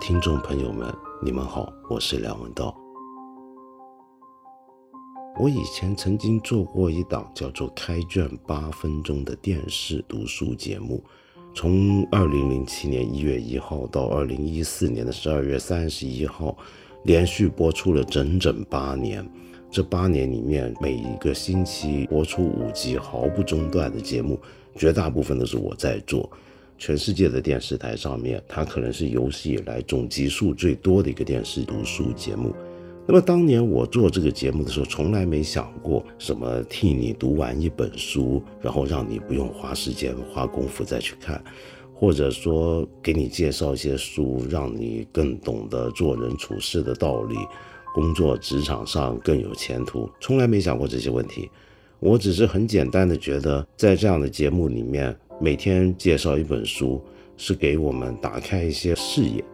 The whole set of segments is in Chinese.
听众朋友们，你们好，我是梁文道。我以前曾经做过一档叫做《开卷八分钟》的电视读书节目，从二零零七年一月一号到二零一四年的十二月三十一号，连续播出了整整八年。这八年里面，每一个星期播出五集毫不中断的节目，绝大部分都是我在做。全世界的电视台上面，它可能是有史以来总集数最多的一个电视读书节目。那么当年我做这个节目的时候，从来没想过什么替你读完一本书，然后让你不用花时间花功夫再去看，或者说给你介绍一些书，让你更懂得做人处事的道理。工作职场上更有前途，从来没想过这些问题。我只是很简单的觉得，在这样的节目里面，每天介绍一本书，是给我们打开一些视野，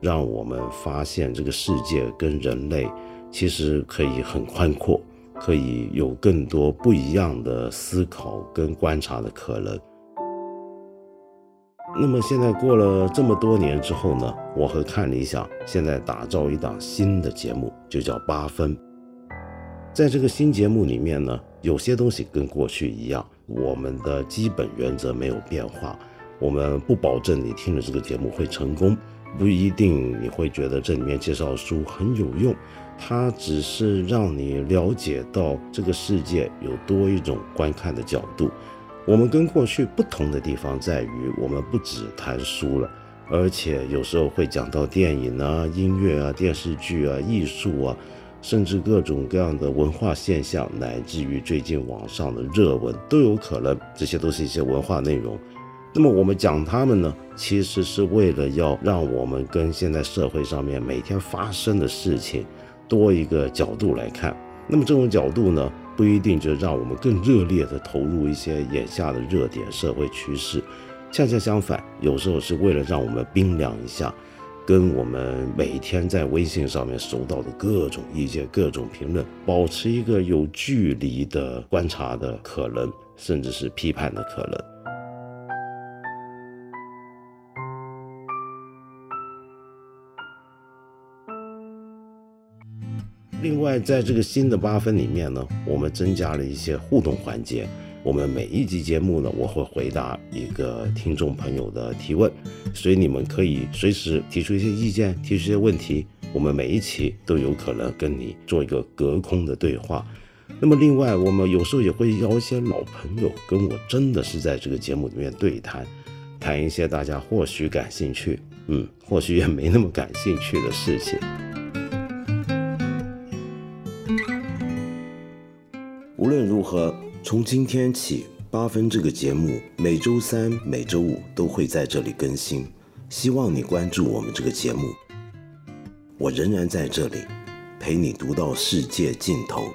让我们发现这个世界跟人类其实可以很宽阔，可以有更多不一样的思考跟观察的可能。那么现在过了这么多年之后呢，我和看理想现在打造一档新的节目，就叫八分。在这个新节目里面呢，有些东西跟过去一样，我们的基本原则没有变化。我们不保证你听了这个节目会成功，不一定你会觉得这里面介绍的书很有用，它只是让你了解到这个世界有多一种观看的角度。我们跟过去不同的地方在于，我们不只谈书了，而且有时候会讲到电影啊、音乐啊、电视剧啊、艺术啊，甚至各种各样的文化现象，乃至于最近网上的热文都有可能。这些都是一些文化内容。那么我们讲它们呢，其实是为了要让我们跟现在社会上面每天发生的事情多一个角度来看。那么这种角度呢？不一定就让我们更热烈地投入一些眼下的热点社会趋势，恰恰相反，有时候是为了让我们冰凉一下，跟我们每天在微信上面收到的各种意见、各种评论，保持一个有距离的观察的可能，甚至是批判的可能。另外，在这个新的八分里面呢，我们增加了一些互动环节。我们每一集节目呢，我会回答一个听众朋友的提问，所以你们可以随时提出一些意见，提出一些问题。我们每一期都有可能跟你做一个隔空的对话。那么，另外我们有时候也会邀一些老朋友跟我真的是在这个节目里面对谈，谈一些大家或许感兴趣，嗯，或许也没那么感兴趣的事情。无论如何，从今天起八分这个节目每周三每周五都会在这里更新。希望你关注我们这个节目。我仍然在这里陪你读到世界尽头。